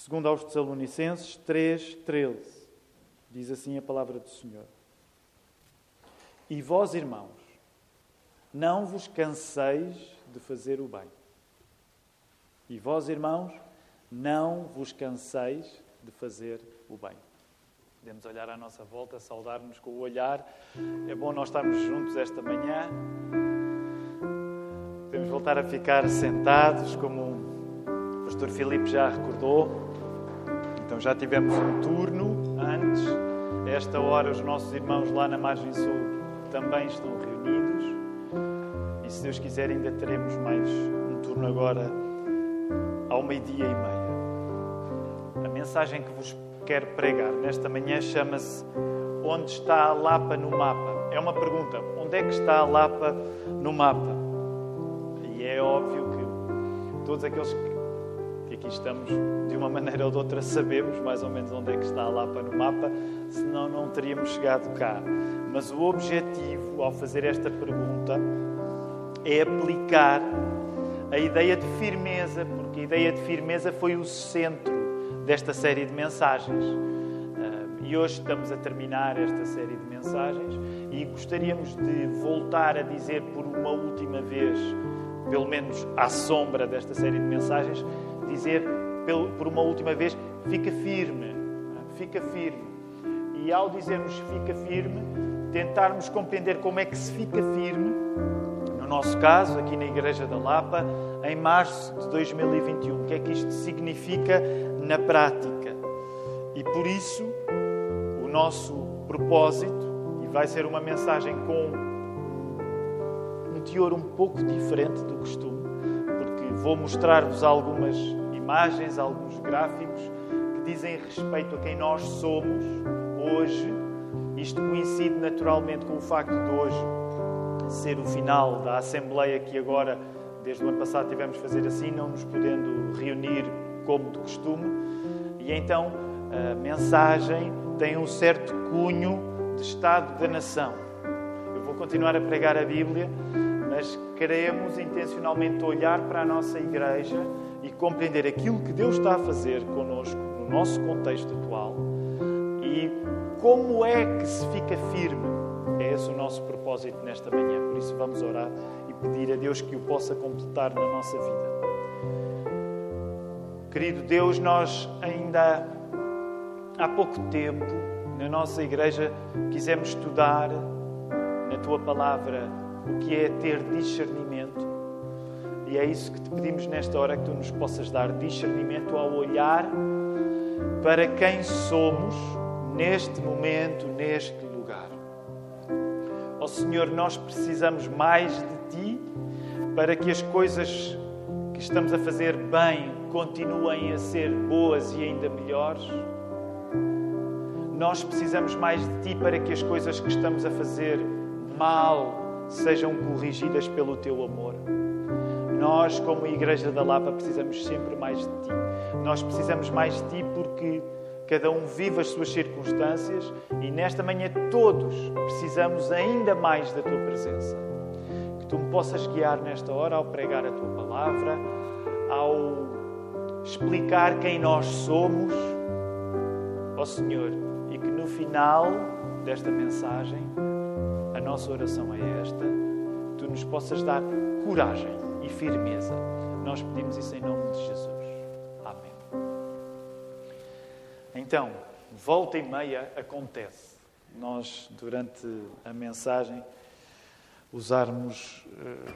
Segundo aos Tessalonicenses 3, 13. Diz assim a palavra do Senhor. E vós, irmãos, não vos canseis de fazer o bem. E vós, irmãos, não vos canseis de fazer o bem. Podemos olhar à nossa volta, saudar-nos com o olhar. É bom nós estarmos juntos esta manhã. Podemos voltar a ficar sentados, como o pastor Filipe já recordou. Já tivemos um turno antes. Esta hora, os nossos irmãos lá na margem sul também estão reunidos. E se Deus quiser, ainda teremos mais um turno agora ao meio-dia e meia. A mensagem que vos quero pregar nesta manhã chama-se Onde está a Lapa no mapa? É uma pergunta. Onde é que está a Lapa no mapa? E é óbvio que todos aqueles que aqui estamos, de uma maneira ou de outra, sabemos mais ou menos onde é que está a Lapa no mapa, senão não teríamos chegado cá. Mas o objetivo, ao fazer esta pergunta, é aplicar a ideia de firmeza, porque a ideia de firmeza foi o centro desta série de mensagens. E hoje estamos a terminar esta série de mensagens e gostaríamos de voltar a dizer por uma última vez, pelo menos à sombra desta série de mensagens, dizer por uma última vez: fica firme, fica firme. E ao dizermos fica firme, tentarmos compreender como é que se fica firme, no nosso caso, aqui na Igreja da Lapa, em março de 2021. O que é que isto significa na prática? E por isso, o nosso propósito, e vai ser uma mensagem com um teor um pouco diferente do costume, vou mostrar-vos algumas imagens, alguns gráficos que dizem respeito a quem nós somos hoje. Isto coincide naturalmente com o facto de hoje ser o final da Assembleia que agora, desde o ano passado, tivemos a fazer assim, não nos podendo reunir como de costume. E então a mensagem tem um certo cunho de Estado da nação. Eu vou continuar a pregar a Bíblia, mas queremos intencionalmente olhar para a nossa igreja e compreender aquilo que Deus está a fazer connosco no nosso contexto atual e como é que se fica firme. É esse o nosso propósito nesta manhã. Por isso vamos orar e pedir a Deus que o possa completar na nossa vida. Querido Deus, nós ainda há pouco tempo na nossa igreja quisemos estudar na tua palavra o que é ter discernimento. E é isso que te pedimos nesta hora, que tu nos possas dar discernimento ao olhar para quem somos neste momento, neste lugar. Ó oh, Senhor, nós precisamos mais de Ti para que as coisas que estamos a fazer bem continuem a ser boas e ainda melhores. Nós precisamos mais de Ti para que as coisas que estamos a fazer mal sejam corrigidas pelo Teu amor. Nós, como Igreja da Lapa, precisamos sempre mais de Ti. Nós precisamos mais de Ti porque cada um vive as suas circunstâncias e nesta manhã todos precisamos ainda mais da Tua presença. Que Tu me possas guiar nesta hora ao pregar a Tua palavra, ao explicar quem nós somos, ó Senhor, e que no final desta mensagem a nossa oração é esta: Tu nos possas dar coragem e firmeza. Nós pedimos isso em nome de Jesus. Amém. Então, volta e meia acontece. Nós, durante a mensagem, usarmos uh,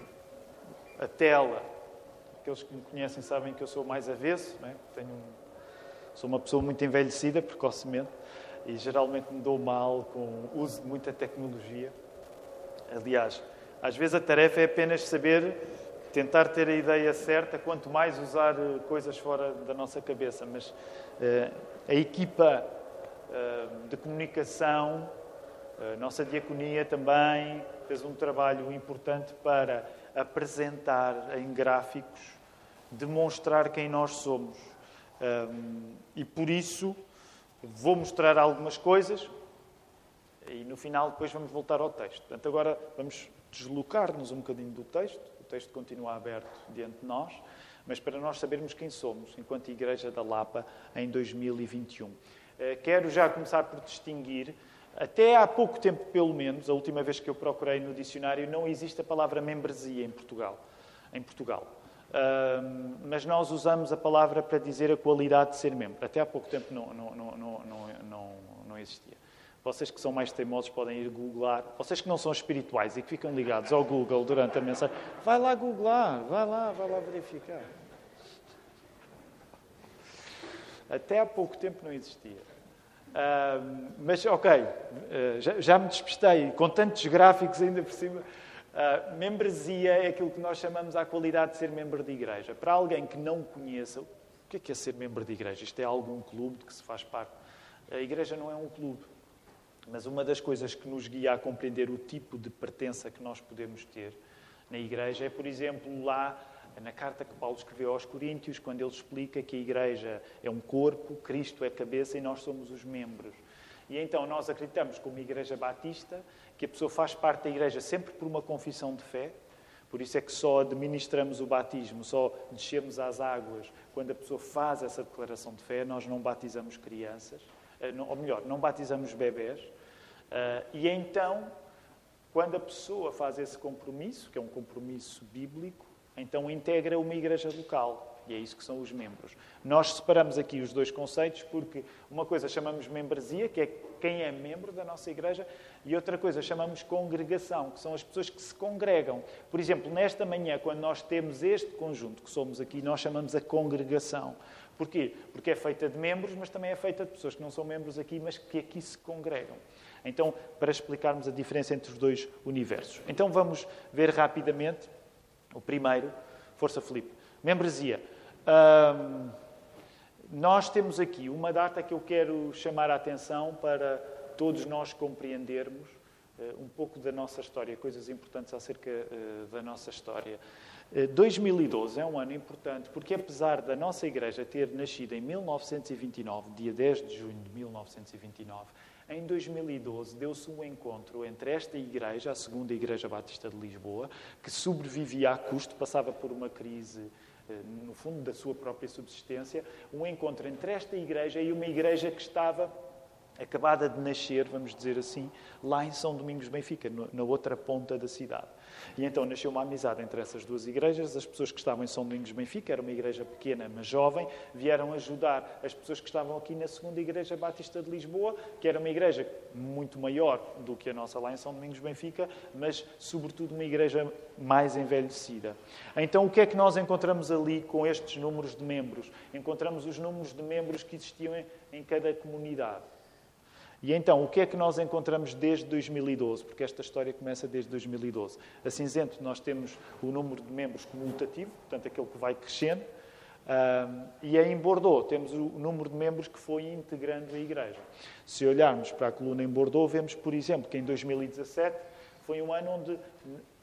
a tela. Aqueles que me conhecem sabem que eu sou mais avesso, é? Tenho um, sou uma pessoa muito envelhecida precocemente e geralmente me dou mal com o uso de muita tecnologia. Aliás, às vezes a tarefa é apenas saber tentar ter a ideia certa, quanto mais usar coisas fora da nossa cabeça. Mas uh, a equipa uh, de comunicação, a nossa diaconia também fez um trabalho importante para apresentar em gráficos, demonstrar quem nós somos. Um, e por isso vou mostrar algumas coisas e no final depois vamos voltar ao texto. Portanto, agora vamos deslocar-nos um bocadinho do texto. O texto continua aberto diante de nós, mas para nós sabermos quem somos enquanto Igreja da Lapa em 2021. Eh, quero já começar por distinguir, até há pouco tempo pelo menos, a última vez que eu procurei no dicionário, não existe a palavra membresia em Portugal. Em Portugal. Uh, mas nós usamos a palavra para dizer a qualidade de ser membro. Até há pouco tempo não, não, não, não, existia. Vocês que são mais teimosos podem ir googlar. Vocês que não são espirituais e que ficam ligados ao Google durante a mensagem, vai lá googlar, vai lá, vai lá verificar. Até há pouco tempo não existia. Uh, mas, ok, uh, já, já, me despistei, com tantos gráficos ainda por cima. Uh, membresia é aquilo que nós chamamos a qualidade de ser membro de igreja. Para alguém que não conheça, o que é, que é ser membro de igreja? Isto é algum clube de que se faz parte. A igreja não é um clube. Mas uma das coisas que nos guia a compreender o tipo de pertença que nós podemos ter na igreja é, por exemplo, lá na carta que Paulo escreveu aos Coríntios, quando ele explica que a igreja é um corpo, Cristo é cabeça e nós somos os membros. E então nós acreditamos, como Igreja Batista, que a pessoa faz parte da igreja sempre por uma confissão de fé. Por isso é que só administramos o batismo, só descemos às águas quando a pessoa faz essa declaração de fé. Nós não batizamos crianças, ou melhor, não batizamos bebés. Eh, e então, quando a pessoa faz esse compromisso, que é um compromisso bíblico, então integra uma igreja local. E é isso que são os membros. Nós separamos aqui os dois conceitos porque uma coisa chamamos membresia, que é quem é membro da nossa igreja, e outra coisa chamamos congregação, que são as pessoas que se congregam. Por exemplo, nesta manhã, quando nós temos este conjunto que somos aqui, nós chamamos a congregação. Porquê? Porque é feita de membros, mas também é feita de pessoas que não são membros aqui, mas que aqui se congregam. Então, para explicarmos a diferença entre os dois universos. Então, vamos ver rapidamente o primeiro, Força Felipe. Membresia. Um, nós temos aqui uma data que eu quero chamar a atenção para todos nós compreendermos uh, um pouco da nossa história, coisas importantes acerca uh, da nossa história. Uh, eh, 2012 é um ano importante porque, apesar da nossa igreja ter nascido em 1929, dia 10 de junho de 1929, em 2012, deu-se um encontro entre esta igreja, a segunda Igreja Batista de Lisboa, que sobrevivia a custo, passava por uma crise, eh, no fundo, da sua própria subsistência, um encontro entre esta igreja e uma igreja que estava acabada de nascer, vamos dizer assim, lá em São Domingos Benfica, na outra ponta da cidade. E então nasceu uma amizade entre essas duas igrejas. As pessoas que estavam em São Domingos Benfica, era uma igreja pequena, mas jovem, vieram ajudar as pessoas que estavam aqui na segunda igreja Batista de Lisboa, que era uma igreja muito maior do que a nossa lá em São Domingos Benfica, mas sobretudo uma igreja mais envelhecida. Então o que é que nós encontramos ali com estes números de membros? Encontramos os números de membros que existiam em cada comunidade. E então, o que é que nós encontramos desde 2012? Porque esta história começa desde 2012. A cinzento, nós temos o número de membros comutativo, portanto, aquele que vai crescendo. E em Bordeaux temos o número de membros que foi integrando a Igreja. Se olharmos para a coluna em Bordeaux, vemos, por exemplo, que em 2017 foi um ano onde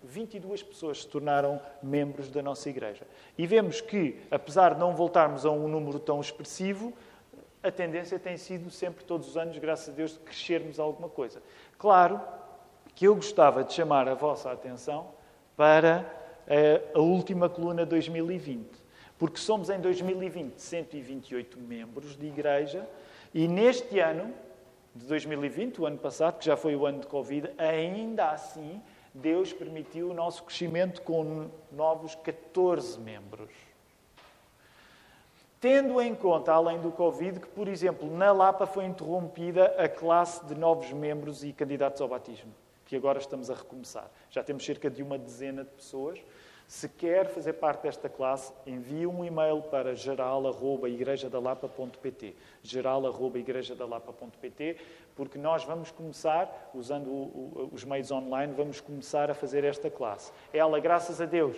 22 pessoas se tornaram membros da nossa Igreja. E vemos que, apesar de não voltarmos a um número tão expressivo, a tendência tem sido sempre, todos os anos, graças a Deus, de crescermos alguma coisa. Claro que eu gostava de chamar a vossa atenção para eh, a última coluna 2020, porque somos em 2020 128 membros de igreja e neste ano de 2020, o ano passado, que já foi o ano de Covid, ainda assim Deus permitiu o nosso crescimento com novos 14 membros. Tendo em conta, além do Covid, que, por exemplo, na Lapa foi interrompida a classe de novos membros e candidatos ao batismo, que agora estamos a recomeçar. Já temos cerca de uma dezena de pessoas. Se quer fazer parte desta classe, envie um e-mail para geral.igrejadalapa.pt geral.igrejadalapa.pt porque nós vamos começar, usando os meios online, vamos começar a fazer esta classe. Ela, graças a Deus,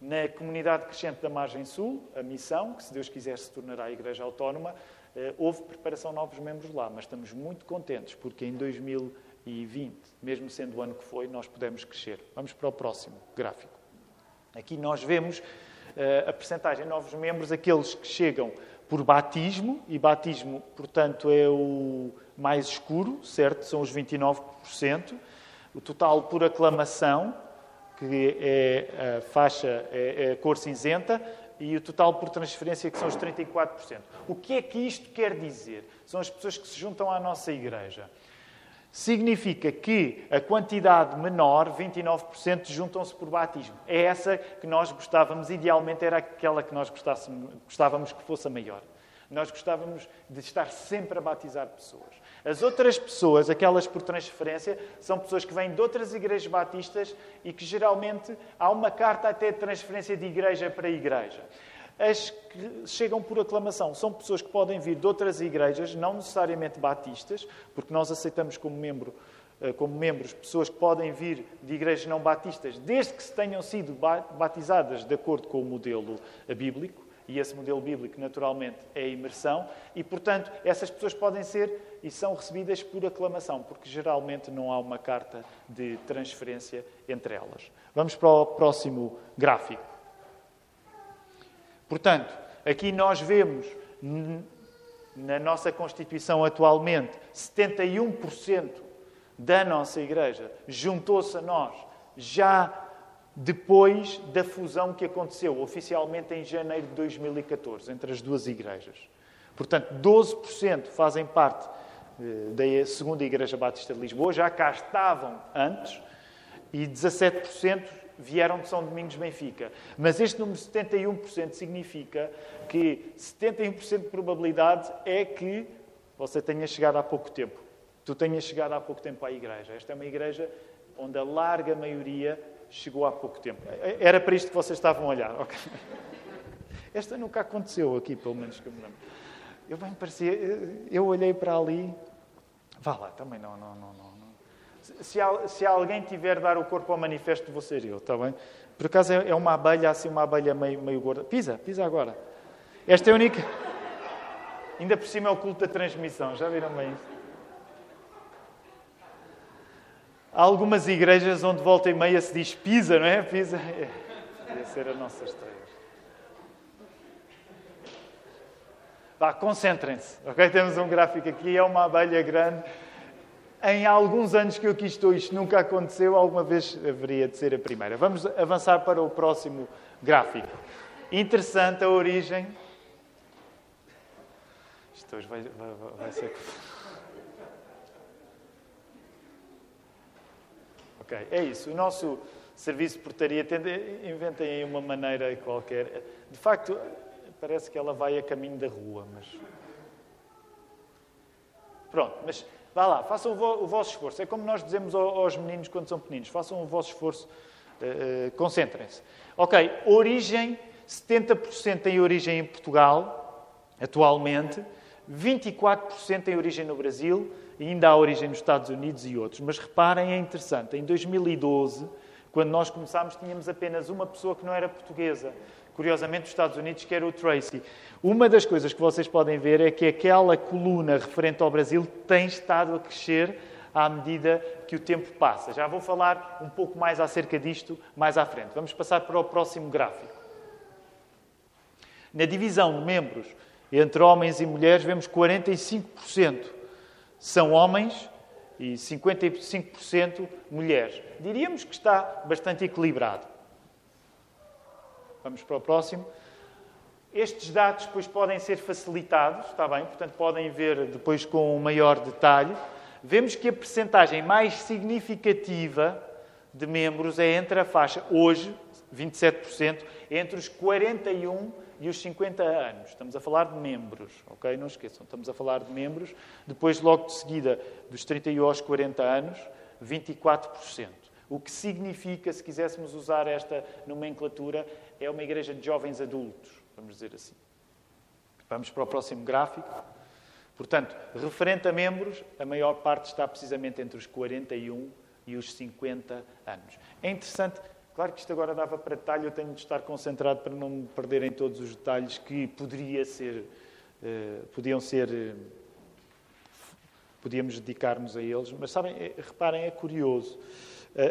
na comunidade crescente da Margem Sul, a missão, que se Deus quiser se tornará a Igreja Autónoma, eh, houve preparação de novos membros lá, mas estamos muito contentes porque em 2020, mesmo sendo o ano que foi, nós pudemos crescer. Vamos para o próximo gráfico. Aqui nós vemos eh, a percentagem de novos membros, aqueles que chegam por batismo, e batismo, portanto, é o mais escuro, certo? São os 29%. O total por aclamação, que é a faixa, é, é a cor cinzenta, e o total por transferência, que são os 34%. O que é que isto quer dizer? São as pessoas que se juntam à nossa igreja. Significa que a quantidade menor, 29%, juntam-se por batismo. É essa que nós gostávamos, idealmente era aquela que nós gostávamos que fosse a maior. Nós gostávamos de estar sempre a batizar pessoas. As outras pessoas, aquelas por transferência, são pessoas que vêm de outras igrejas batistas e que geralmente há uma carta até de transferência de igreja para igreja. As que chegam por aclamação são pessoas que podem vir de outras igrejas, não necessariamente batistas, porque nós aceitamos como, membro, eh, como membros pessoas que podem vir de igrejas não batistas, desde que se tenham sido batizadas de acordo com o modelo bíblico. E esse modelo bíblico, naturalmente, é a imersão. E, portanto, essas pessoas podem ser e são recebidas por aclamação, porque geralmente não há uma carta de transferência entre elas. Vamos para o próximo gráfico. Portanto, aqui nós vemos na nossa Constituição atualmente 71% da nossa Igreja juntou-se a nós já depois da fusão que aconteceu oficialmente em janeiro de 2014 entre as duas igrejas. Portanto, 12% fazem parte eh, da segunda Igreja Batista de Lisboa, já cá estavam antes, e 17% vieram de São Domingos Benfica. Mas este número de 71% significa que 71% de probabilidade é que você tenha chegado há pouco tempo. Tu tenhas chegado há pouco tempo à igreja. Esta é uma igreja onde a larga maioria chegou há pouco tempo. Era para isto que vocês estavam a olhar. Okay. Esta nunca aconteceu aqui, pelo menos que eu me lembro. Eu bem parecia, eu olhei para ali, vá lá, também não, não, não, não se, se alguém tiver dar o corpo ao manifesto, vou ser eu, está bem? Por acaso é, é uma abelha, assim, uma abelha meio, meio gorda. Pisa, pisa agora. Esta é a única. Ainda por cima é o culto da transmissão, já viram bem isso? Há algumas igrejas onde volta e meia se diz pisa, não é? Pisa. É. Podia ser a nossa estreia. Vá, concentrem-se, ok? Temos um gráfico aqui, é uma abelha grande em alguns anos que eu aqui estou, isto nunca aconteceu, alguma vez haveria de ser a primeira. Vamos avançar para o próximo gráfico. Interessante a origem. Isto hoje vai, vai, vai ser. Ok, é isso. O nosso serviço de portaria inventem aí uma maneira qualquer. De facto, parece que ela vai a caminho da rua, mas. Pronto, mas Vá lá, façam o, vosso esforço. É como nós dizemos aos meninos quando são pequeninos: façam o vosso esforço, uh, concentrem-se. Ok, origem: 70% tem origem em Portugal, atualmente, 24% tem origem no Brasil, ainda há origem nos Estados Unidos e outros. Mas reparem, é interessante: em 2012, quando nós começámos, tínhamos apenas uma pessoa que não era portuguesa curiosamente, dos Estados Unidos, que era o Tracy. Uma das coisas que vocês podem ver é que aquela coluna referente ao Brasil tem estado a crescer à medida que o tempo passa. Já vou falar um pouco mais acerca disto mais à frente. Vamos passar para o próximo gráfico. Na divisão de membros entre homens e mulheres, vemos 45% são homens e 55% mulheres. Diríamos que está bastante equilibrado. Vamos para o próximo. Estes dados depois podem ser facilitados, está bem? Portanto, podem ver depois com maior detalhe. Vemos que a percentagem mais significativa de membros é entre a faixa, hoje, 27%, entre os 41 e os 50 anos. Estamos a falar de membros, ok? Não esqueçam, estamos a falar de membros. Depois, logo de seguida, dos 31 aos 40 anos, 24%. O que significa, se quiséssemos usar esta nomenclatura, é uma igreja de jovens adultos, vamos dizer assim. Vamos para o próximo gráfico. Portanto, referente a membros, a maior parte está precisamente entre os 41 e os 50 anos. É interessante, claro que isto agora dava para detalhe, eu tenho de estar concentrado para não me perder em todos os detalhes que poderia ser, eh, podiam ser, eh, podíamos dedicar-nos a eles, mas sabem, é, reparem, é curioso.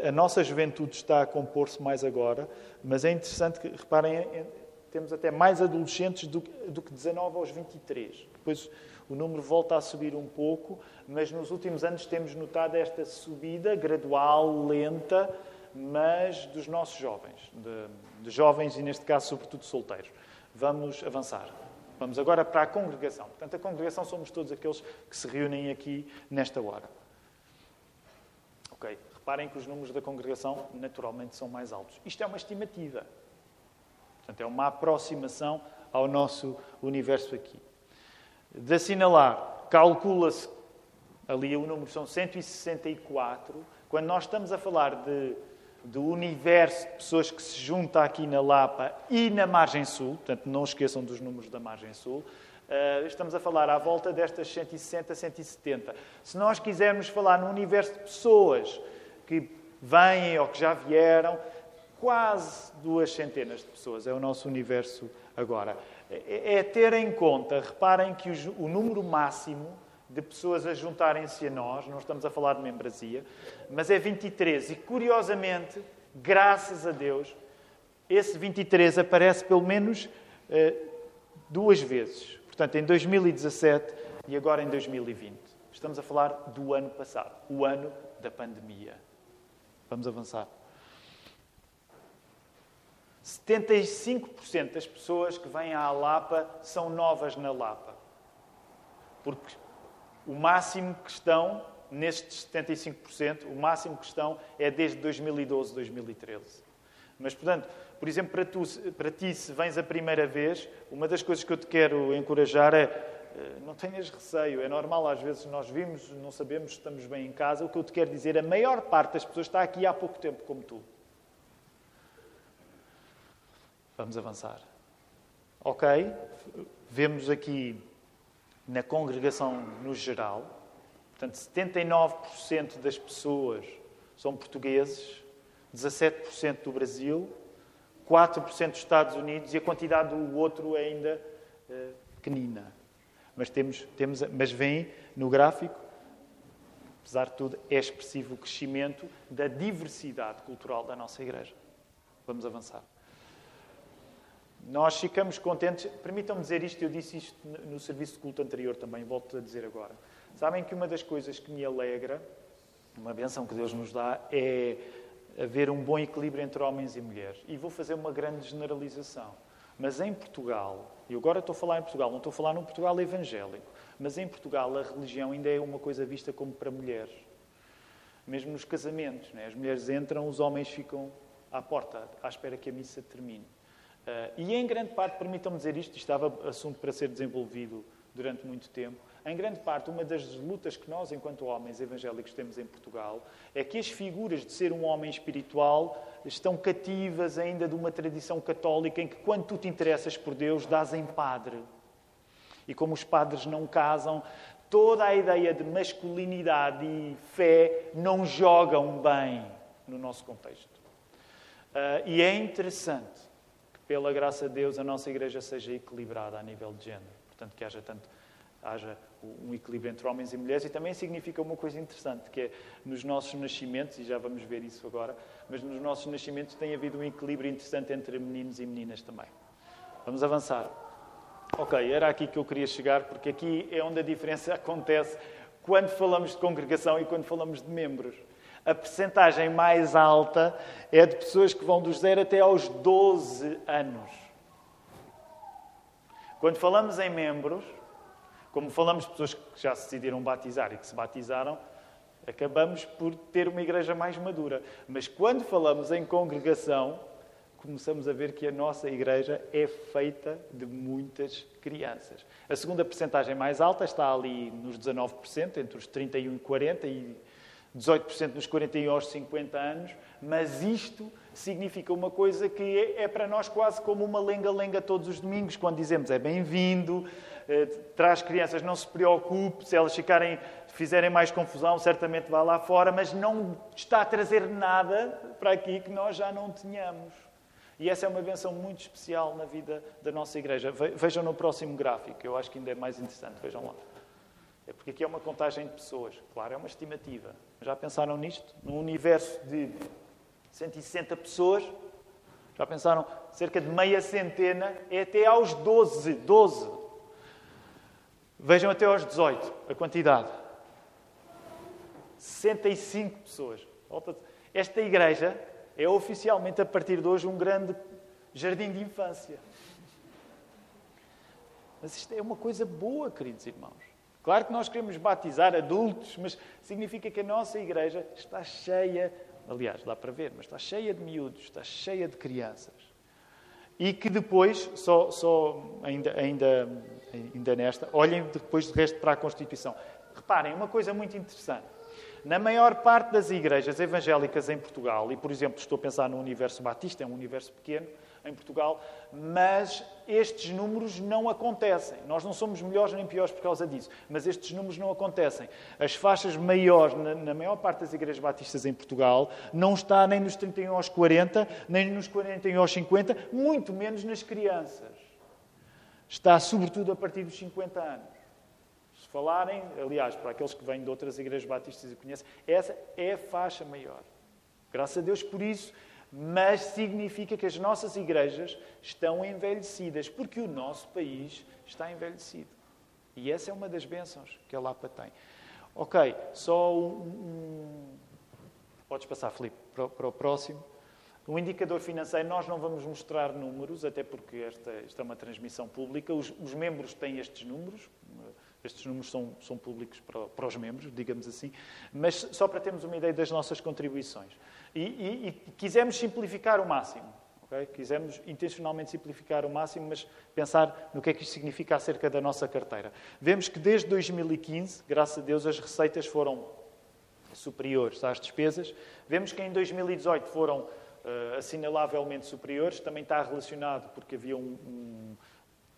A nossa juventude está a compor-se mais agora, mas é interessante que, reparem, é, temos até mais adolescentes do, do que 19 aos 23. Depois o número volta a subir um pouco, mas nos últimos anos temos notado esta subida gradual, lenta, mas dos nossos jovens, de, de jovens e, neste caso, sobretudo solteiros. Vamos avançar. Vamos agora para a congregação. Portanto, a congregação somos todos aqueles que se reúnem aqui nesta hora. Ok, reparem que os números da congregação naturalmente são mais altos. Isto é uma estimativa. Portanto, é uma aproximação ao nosso universo aqui. De assinalar, calcula-se, ali o número são 164. Quando nós estamos a falar de, do universo de pessoas que se junta aqui na Lapa e na margem sul, portanto, não esqueçam dos números da margem sul, Uh, estamos a falar à volta destas 160, 170. Se nós quisermos falar no universo de pessoas que vêm ou que já vieram, quase duas centenas de pessoas é o nosso universo agora. É, é ter em conta, reparem que o número máximo de pessoas a juntarem-se a nós, não estamos a falar de membresia, mas é 23. E curiosamente, graças a Deus, esse 23 aparece pelo menos uh, duas vezes. Portanto, em 2017 e agora em 2020. Estamos a falar do ano passado, o ano da pandemia. Vamos avançar. 75% das pessoas que vêm à Lapa são novas na Lapa. Porque o máximo que estão, nestes 75%, o máximo que estão é desde 2012, 2013. Mas, portanto, por exemplo, para, tu, para ti, se vens a primeira vez, uma das coisas que eu te quero encorajar é eh, não tenhas receio, é normal, às vezes nós vimos, não sabemos estamos bem em casa. O que eu te quero dizer, a maior parte das pessoas está aqui há pouco tempo, como tu. Vamos avançar. Ok? Vemos aqui na congregação no geral, portanto, 79% das pessoas são portugueses, 17% do Brasil, 4% dos Estados Unidos e a quantidade do outro é ainda uh, pequenina. Mas, temos, temos, mas vem no gráfico, apesar de tudo, é expressivo o crescimento da diversidade cultural da nossa igreja. Vamos avançar. Nós ficamos contentes. Permitam-me dizer isto, eu disse isto no serviço de culto anterior também, volto a dizer agora. Sabem que uma das coisas que me alegra, uma benção que Deus nos dá, é haver um bom equilíbrio entre homens e mulheres. E vou fazer uma grande generalização. Mas em Portugal, e agora estou a falar em Portugal, não estou a falar num Portugal evangélico, mas em Portugal a religião ainda é uma coisa vista como para mulheres. Mesmo nos casamentos, né? as mulheres entram, os homens ficam à porta, à espera que a missa termine. Uh, e em grande parte, permitam-me dizer isto, estava assunto para ser desenvolvido durante muito tempo, em grande parte, uma das lutas que nós, enquanto homens evangélicos, temos em Portugal é que as figuras de ser um homem espiritual estão cativas ainda de uma tradição católica em que, quando tu te interessas por Deus, dás em padre. E como os padres não casam, toda a ideia de masculinidade e fé não jogam bem no nosso contexto. Uh, e é interessante pela graça de Deus, a nossa igreja seja equilibrada a nível de género. Portanto, que haja tanto haja um equilíbrio entre homens e mulheres e também significa uma coisa interessante, que é nos nossos nascimentos, e já vamos ver isso agora, mas nos nossos nascimentos tem havido um equilíbrio interessante entre meninos e meninas também. Vamos avançar. Ok, era aqui que eu queria chegar, porque aqui é onde a diferença acontece quando falamos de congregação e quando falamos de membros. A percentagem mais alta é de pessoas que vão dos 0 até aos 12 anos. Quando falamos em membros, como falamos de pessoas que já se decidiram batizar e que se batizaram, acabamos por ter uma igreja mais madura. Mas quando falamos em congregação, começamos a ver que a nossa igreja é feita de muitas crianças. A segunda percentagem mais alta está ali nos 19%, entre os 31 e 40 e 18% nos 41 aos 50 anos, mas isto significa uma coisa que é, é para nós quase como uma lenga-lenga todos os domingos, quando dizemos é bem-vindo, eh, traz crianças, não se preocupe, se elas ficarem, fizerem mais confusão, certamente vá lá fora, mas não está a trazer nada para aqui que nós já não tenhamos. E essa é uma benção muito especial na vida da nossa igreja. Vejam no próximo gráfico, eu acho que ainda é mais interessante, vejam lá. É porque aqui é uma contagem de pessoas. Claro, é uma estimativa. Já pensaram nisto? Num universo de 160 pessoas, já pensaram? Cerca de meia centena, é até aos 12. 12. Vejam até aos 18 a quantidade. 65 pessoas. Esta igreja é oficialmente, a partir de hoje, um grande jardim de infância. Mas isto é uma coisa boa, queridos irmãos. Claro que nós queremos batizar adultos, mas significa que a nossa igreja está cheia, aliás, dá para ver, mas está cheia de miúdos, está cheia de crianças. E que depois, só, só ainda, ainda, ainda nesta, olhem depois de resto para a Constituição. Reparem, uma coisa muito interessante. Na maior parte das igrejas evangélicas em Portugal, e por exemplo estou a pensar no universo batista, é um universo pequeno, em Portugal, mas estes números não acontecem. Nós não somos melhores nem piores por causa disso, mas estes números não acontecem. As faixas maiores, na, na maior parte das igrejas batistas em Portugal, não está nem nos 31 aos 40, nem nos 41 aos 50, muito menos nas crianças. Está sobretudo a partir dos 50 anos. Falarem, aliás, para aqueles que vêm de outras igrejas batistas e conhecem, essa é a faixa maior. Graças a Deus por isso mas significa que as nossas igrejas estão envelhecidas, porque o nosso país está envelhecido. E essa é uma das bênçãos que a Lapa tem. Ok, só um. Podes passar, Filipe, para, o próximo. Um indicador financeiro, nós não vamos mostrar números, até porque esta, esta é uma transmissão pública. Os, os membros têm estes números, estes números são, são públicos para, para, os membros, digamos assim, mas só para termos uma ideia das nossas contribuições. E, e, e quisemos simplificar o máximo. Okay? Quisemos intencionalmente simplificar o máximo, mas pensar no que é que isto significa acerca da nossa carteira. Vemos que desde 2015, graças a Deus, as receitas foram superiores às despesas. Vemos que em 2018 foram uh, assinalavelmente superiores. Também está relacionado porque havia um, um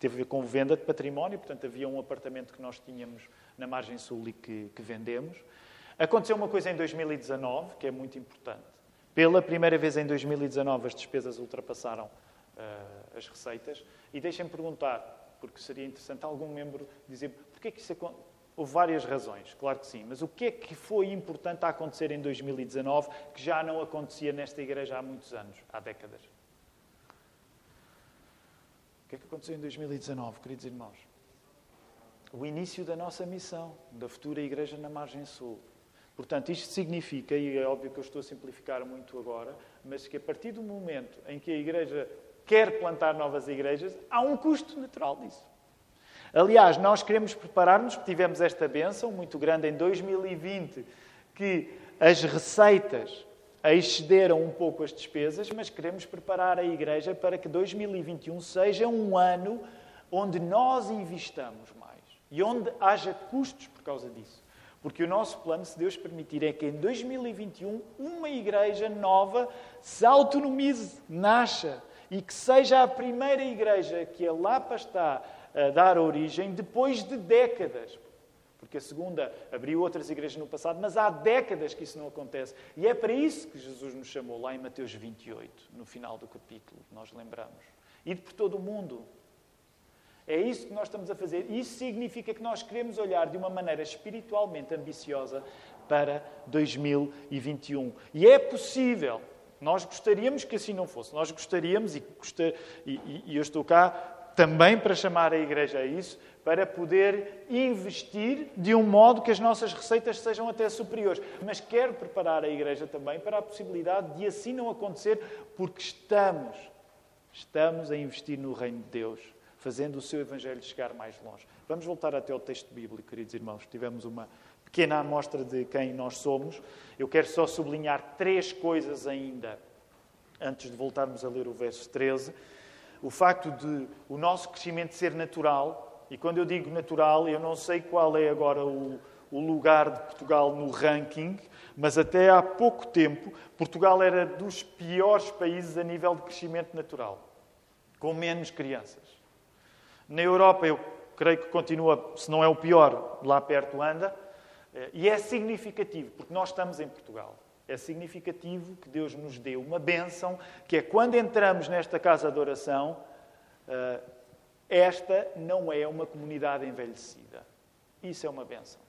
teve a ver com venda de património, portanto, havia um apartamento que nós tínhamos na margem sul e que, que vendemos. Aconteceu uma coisa em 2019 que é muito importante. Pela primeira vez em 2019, as despesas ultrapassaram uh, as receitas. E deixem-me perguntar, porque seria interessante algum membro dizer porquê que isso aconteceu. Houve várias razões, claro que sim, mas o que é que foi importante a acontecer em 2019 que já não acontecia nesta igreja há muitos anos, há décadas? Que é que aconteceu em 2019, queridos irmãos? O início da nossa missão, da futura Igreja na Margem Sul. Portanto, isto significa, e é óbvio que eu estou a simplificar muito agora, mas que a partir do momento em que a Igreja quer plantar novas igrejas, há um custo natural disso. Aliás, nós queremos preparar-nos, porque tivemos esta benção muito grande em 2020, que as receitas excederam um pouco as despesas, mas queremos preparar a Igreja para que 2021 seja um ano onde nós investamos mais e onde haja custos por causa disso. Porque o nosso plano, se Deus permitir, é que em 2021 uma igreja nova se autonomize, nasça e que seja a primeira igreja que a Lapa está a dar origem depois de décadas porque a segunda abriu outras igrejas no passado, mas há décadas que isso não acontece. E é para isso que Jesus nos chamou lá em Mateus 28, no final do capítulo, nós lembramos. E por todo o mundo. É isso que nós estamos a fazer. Isso significa que nós queremos olhar de uma maneira espiritualmente ambiciosa para 2021. E é possível. Nós gostaríamos que assim não fosse. Nós gostaríamos, e, e, e eu estou cá também para chamar a igreja a isso, para poder investir de um modo que as nossas receitas sejam até superiores. Mas quero preparar a Igreja também para a possibilidade de assim não acontecer, porque estamos, estamos a investir no Reino de Deus, fazendo o seu Evangelho chegar mais longe. Vamos voltar até ao texto bíblico, queridos irmãos. Tivemos uma pequena amostra de quem nós somos. Eu quero só sublinhar três coisas ainda, antes de voltarmos a ler o verso 13. O facto de o nosso crescimento ser natural, e quando eu digo natural, eu não sei qual é agora o, o lugar de Portugal no ranking, mas até há pouco tempo Portugal era dos piores países a nível de crescimento natural, com menos crianças. Na Europa, eu creio que continua, se não é o pior, lá perto anda, eh, e é significativo, porque nós estamos em Portugal. É significativo que Deus nos dê uma bênção, que é quando entramos nesta casa de oração, eh, esta não é uma comunidade envelhecida. Isso é uma benção.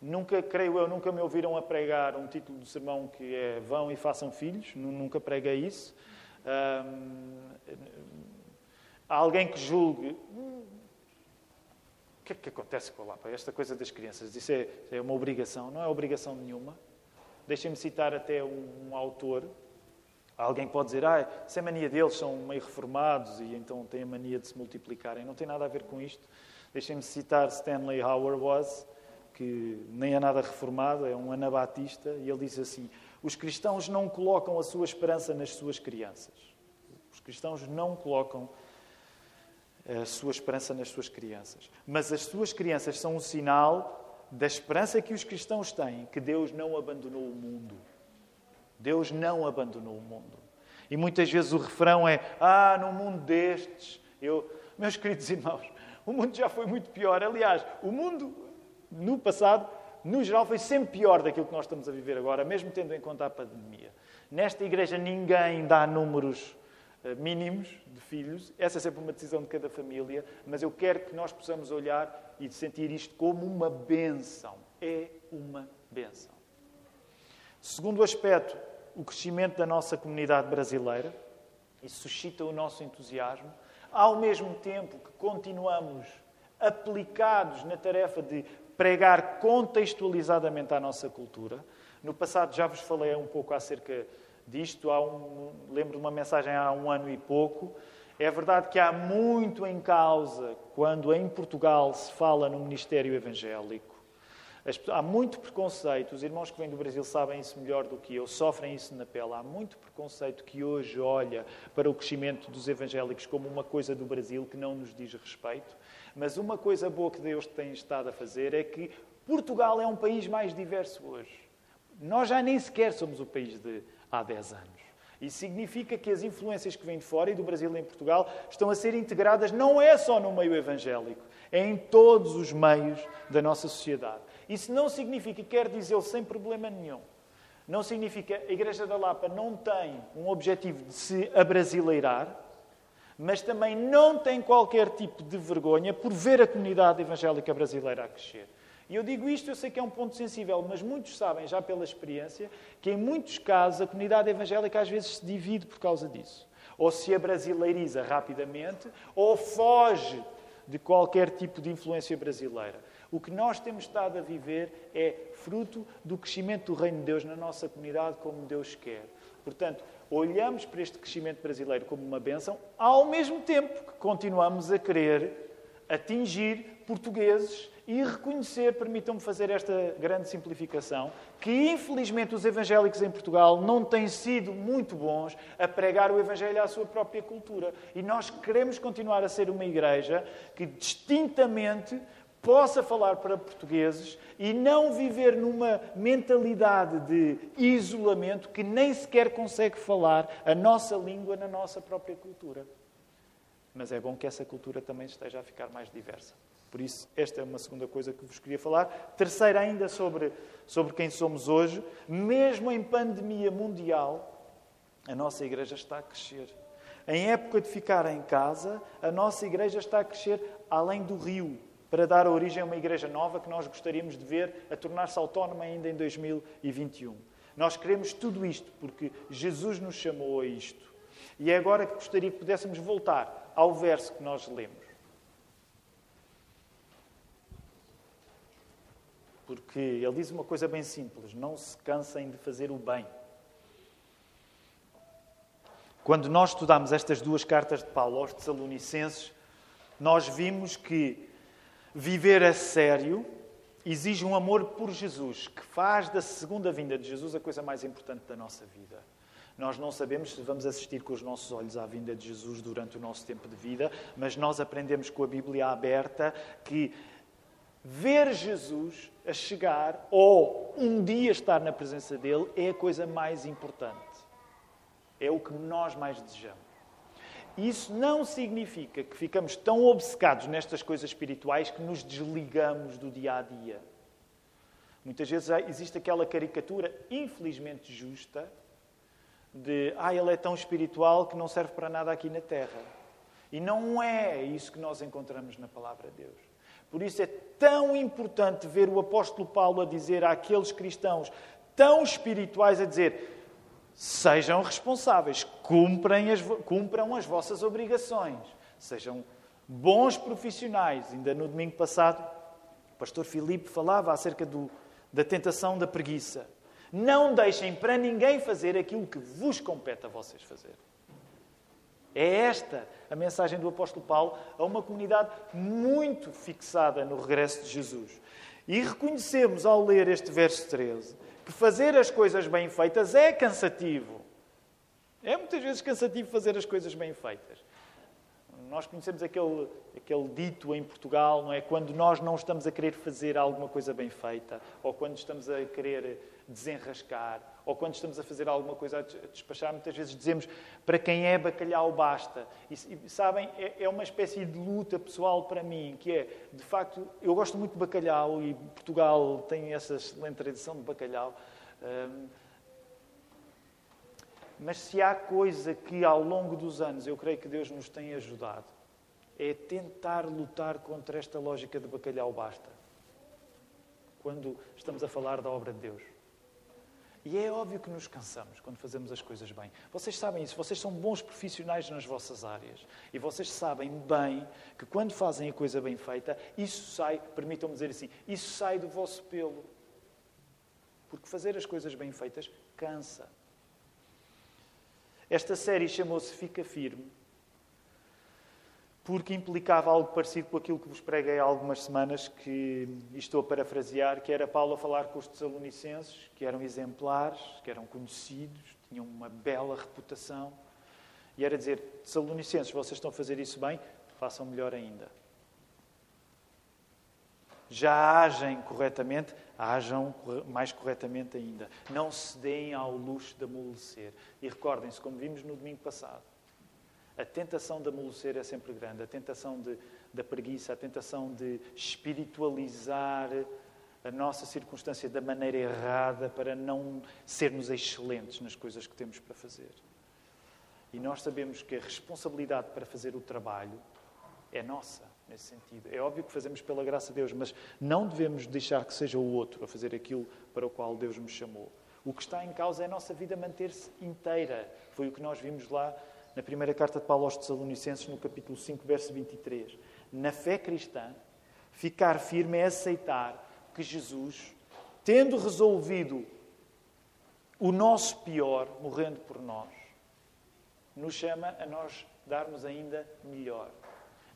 Nunca, creio eu, nunca me ouviram a pregar um título do sermão que é Vão e façam filhos. Nunca preguei isso. Há alguém que julgue. Hum, o que é que acontece com a Lapa? Esta coisa das crianças. Isso é, é uma obrigação. Não é obrigação nenhuma. Deixem-me citar até um, um autor Alguém pode dizer, ah, se é mania deles, são meio reformados e então têm a mania de se multiplicarem. Não tem nada a ver com isto. Deixem-me citar Stanley Hauerwas, que nem é nada reformado, é um anabatista, e ele diz assim: os cristãos não colocam a sua esperança nas suas crianças. Os cristãos não colocam a sua esperança nas suas crianças. Mas as suas crianças são um sinal da esperança que os cristãos têm, que Deus não abandonou o mundo. Deus não abandonou o mundo. E muitas vezes o refrão é: Ah, no mundo destes. Eu, meus queridos irmãos, o mundo já foi muito pior. Aliás, o mundo no passado, no geral, foi sempre pior daquilo que nós estamos a viver agora, mesmo tendo em conta a pandemia. Nesta igreja, ninguém dá números mínimos de filhos. Essa é sempre uma decisão de cada família, mas eu quero que nós possamos olhar e sentir isto como uma benção. É uma benção. Segundo aspecto, o crescimento da nossa comunidade brasileira. Isso suscita o nosso entusiasmo. Ao mesmo tempo que continuamos aplicados na tarefa de pregar contextualizadamente a nossa cultura. No passado já vos falei um pouco acerca disto, há um, lembro de uma mensagem há um ano e pouco. É verdade que há muito em causa quando em Portugal se fala no ministério evangélico. Há muito preconceito, os irmãos que vêm do Brasil sabem isso melhor do que eu, sofrem isso na pele. Há muito preconceito que hoje olha para o crescimento dos evangélicos como uma coisa do Brasil que não nos diz respeito. Mas uma coisa boa que Deus tem estado a fazer é que Portugal é um país mais diverso hoje. Nós já nem sequer somos o país de há 10 anos. Isso significa que as influências que vêm de fora e do Brasil em Portugal estão a ser integradas não é só no meio evangélico, é em todos os meios da nossa sociedade. Isso não significa, quer dizer sem problema nenhum, não significa a Igreja da Lapa não tem um objetivo de se abrasileirar, mas também não tem qualquer tipo de vergonha por ver a comunidade evangélica brasileira a crescer. E eu digo isto, eu sei que é um ponto sensível, mas muitos sabem, já pela experiência, que em muitos casos a comunidade evangélica às vezes se divide por causa disso. Ou se abrasileiriza rapidamente, ou foge de qualquer tipo de influência brasileira. O que nós temos estado a viver é fruto do crescimento do Reino de Deus na nossa comunidade como Deus quer. Portanto, olhamos para este crescimento brasileiro como uma bênção, ao mesmo tempo que continuamos a querer atingir portugueses e reconhecer, permitam-me fazer esta grande simplificação, que infelizmente os evangélicos em Portugal não têm sido muito bons a pregar o evangelho à sua própria cultura. E nós queremos continuar a ser uma igreja que distintamente possa falar para portugueses e não viver numa mentalidade de isolamento que nem sequer consegue falar a nossa língua na nossa própria cultura. Mas é bom que essa cultura também esteja a ficar mais diversa. Por isso, esta é uma segunda coisa que vos queria falar. Terceira, ainda sobre, sobre quem somos hoje. Mesmo em pandemia mundial, a nossa igreja está a crescer. Em época de ficar em casa, a nossa igreja está a crescer além do rio, para dar origem a uma igreja nova que nós gostaríamos de ver a tornar-se autónoma ainda em 2021. Nós queremos tudo isto porque Jesus nos chamou a isto. E é agora que gostaria que pudéssemos voltar ao verso que nós lemos. Porque ele diz uma coisa bem simples: não se cansem de fazer o bem. Quando nós estudamos estas duas cartas de Paulo aos Tessalonicenses, nós vimos que Viver a sério exige um amor por Jesus, que faz da segunda vinda de Jesus a coisa mais importante da nossa vida. Nós não sabemos se vamos assistir com os nossos olhos à vinda de Jesus durante o nosso tempo de vida, mas nós aprendemos com a Bíblia aberta que ver Jesus a chegar ou um dia estar na presença dele é a coisa mais importante. É o que nós mais desejamos. Isso não significa que ficamos tão obcecados nestas coisas espirituais que nos desligamos do dia a dia. Muitas vezes existe aquela caricatura, infelizmente justa, de ah, ele é tão espiritual que não serve para nada aqui na terra. E não é isso que nós encontramos na palavra de Deus. Por isso é tão importante ver o apóstolo Paulo a dizer àqueles cristãos tão espirituais a dizer: Sejam responsáveis, cumpram as, cumpram as vossas obrigações, sejam bons profissionais. Ainda no domingo passado, o pastor Filipe falava acerca do, da tentação da preguiça. Não deixem para ninguém fazer aquilo que vos compete a vocês fazer. É esta a mensagem do apóstolo Paulo a uma comunidade muito fixada no regresso de Jesus. E reconhecemos ao ler este verso 13 que fazer as coisas bem feitas é cansativo. É muitas vezes cansativo fazer as coisas bem feitas. Nós conhecemos aquele, aquele dito em Portugal, não é? Quando nós não estamos a querer fazer alguma coisa bem feita, ou quando estamos a querer desenrascar, ou quando estamos a fazer alguma coisa a despachar, muitas vezes dizemos para quem é bacalhau basta. E, sabem, é, é, uma espécie de luta pessoal para mim, que é, de facto, eu gosto muito de bacalhau e Portugal tem essa excelente tradição de bacalhau. Hum, mas se há coisa que ao longo dos anos eu creio que Deus nos tem ajudado, é tentar lutar contra esta lógica de bacalhau basta. Quando estamos a falar da obra de Deus. E é óbvio que nos cansamos quando fazemos as coisas bem. Vocês sabem isso, vocês são bons profissionais nas vossas áreas. E vocês sabem bem que quando fazem a coisa bem feita, isso sai, permitam-me dizer assim, isso sai do vosso pelo. Porque fazer as coisas bem feitas cansa. Esta série chamou-se Fica Firme, porque implicava algo parecido com aquilo que vos preguei há algumas semanas, que estou a parafrasear, que era Paulo a falar com os tessalonicenses, que eram exemplares, que eram conhecidos, tinham uma bela reputação, e era dizer, tessalonicenses, vocês estão a fazer isso bem, façam melhor ainda. Já agem corretamente, Hajam mais corretamente ainda. Não se deem ao luxo de amolecer. E recordem-se, como vimos no domingo passado, a tentação de amolecer é sempre grande. A tentação de, da preguiça, a tentação de espiritualizar a nossa circunstância da maneira errada para não sermos excelentes nas coisas que temos para fazer. E nós sabemos que a responsabilidade para fazer o trabalho é nossa nesse sentido. É óbvio que fazemos pela graça de Deus, mas não devemos deixar que seja o outro a fazer aquilo para o qual Deus nos chamou. O que está em causa é a nossa vida manter-se inteira. Foi o que nós vimos lá na primeira carta de Paulo aos Tessalonicenses, no capítulo 5, verso 23. Na fé cristã, ficar firme é aceitar que Jesus, tendo resolvido o nosso pior, morrendo por nós, nos chama a nós darmos ainda melhor.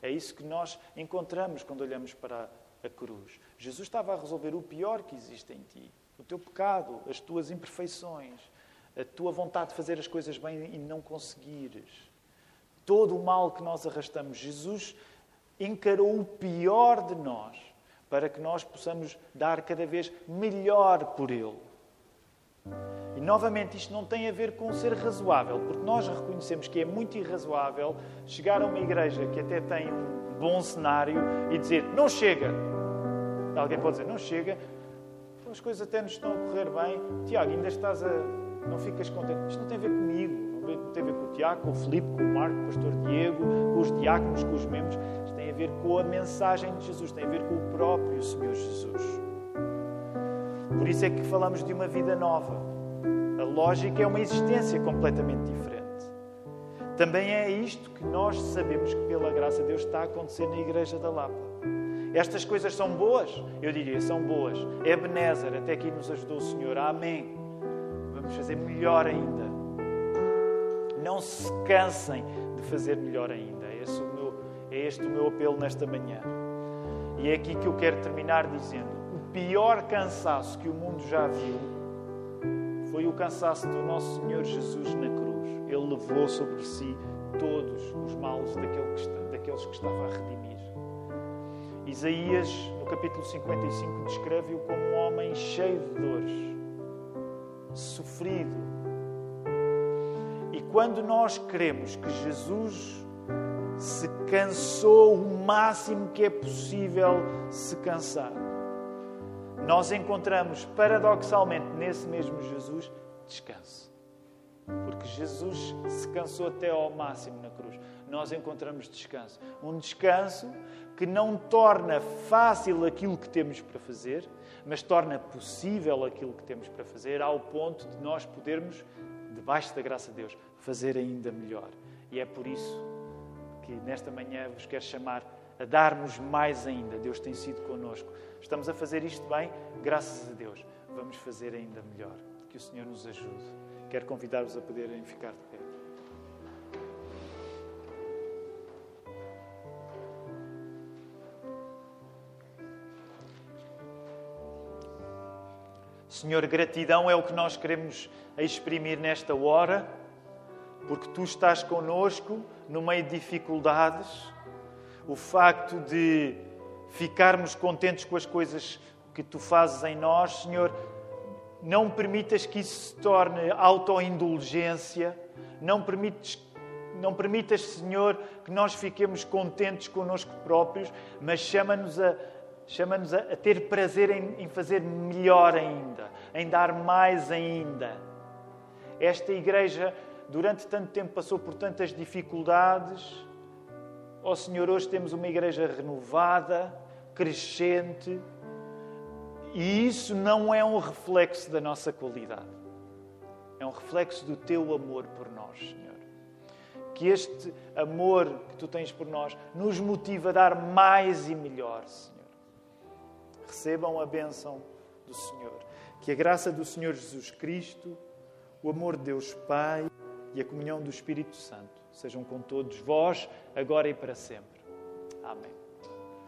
É isso que nós encontramos quando olhamos para a cruz. Jesus estava a resolver o pior que existe em ti: o teu pecado, as tuas imperfeições, a tua vontade de fazer as coisas bem e não conseguires. Todo o mal que nós arrastamos. Jesus encarou o pior de nós para que nós possamos dar cada vez melhor por Ele. E novamente, isto não tem a ver com ser razoável, porque nós reconhecemos que é muito irrazoável chegar a uma igreja que até tem um bom cenário e dizer não chega. Alguém pode dizer não chega, as coisas até nos estão a correr bem. Tiago, ainda estás a. não ficas contente. Isto não tem a ver comigo, não tem a ver com o Tiago, com o Filipe, com o Marco, com o pastor Diego, com os diáconos, com os membros. Isto tem a ver com a mensagem de Jesus, tem a ver com o próprio Senhor Jesus. Por isso é que falamos de uma vida nova a lógica é uma existência completamente diferente. Também é isto que nós sabemos que, pela graça de Deus, está a acontecer na Igreja da Lapa. Estas coisas são boas? Eu diria, são boas. É Ebenezer, até aqui nos ajudou o Senhor. Amém. Fazer melhor ainda. Não se cansem de fazer melhor ainda. É este o meu, é este o meu apelo nesta manhã. E é aqui que eu quero terminar dizendo: o pior cansaço que o mundo já viu foi o cansaço do nosso Senhor Jesus na cruz. Ele levou sobre si todos os males daqueles que estava a redimir. Isaías, no capítulo 55, descreve-o como um homem cheio de dores, sofrido. E quando nós queremos que Jesus se cansou o máximo que é possível se cansar, nós encontramos paradoxalmente nesse mesmo Jesus descanso. Porque Jesus se cansou até ao máximo na cruz. Nós encontramos descanso. Um descanso que não torna fácil aquilo que temos para fazer, mas torna possível aquilo que temos para fazer, ao ponto de nós podermos, debaixo da graça de Deus, fazer ainda melhor. E é por isso que nesta manhã vos quero chamar a darmos mais ainda. Deus tem sido connosco. Estamos a fazer isto bem, graças a Deus. Vamos fazer ainda melhor. Que o Senhor nos ajude. Quero convidar-vos a poderem ficar de pé. Senhor, gratidão é o que nós queremos exprimir nesta hora, porque tu estás conosco no meio de dificuldades. O facto de ficarmos contentes com as coisas que tu fazes em nós, Senhor, não permitas que isso se torne autoindulgência, não permites não permitas, Senhor, que nós fiquemos contentes connosco próprios, mas chama-nos a, chama-nos a, a ter prazer em, em fazer melhor ainda, em dar mais ainda. Esta igreja, durante tanto tempo, passou por tantas dificuldades. Ó oh, Senhor, hoje temos uma igreja renovada, crescente, e isso não é um reflexo da nossa qualidade. É um reflexo do teu amor por nós, Senhor. Que este amor que tu tens por nós nos motiva a dar mais e melhor, Senhor recebam a bênção do Senhor. Que a graça do Senhor Jesus Cristo, o amor de Deus Pai e a comunhão do Espírito Santo sejam com todos vós, agora e para sempre. Amém.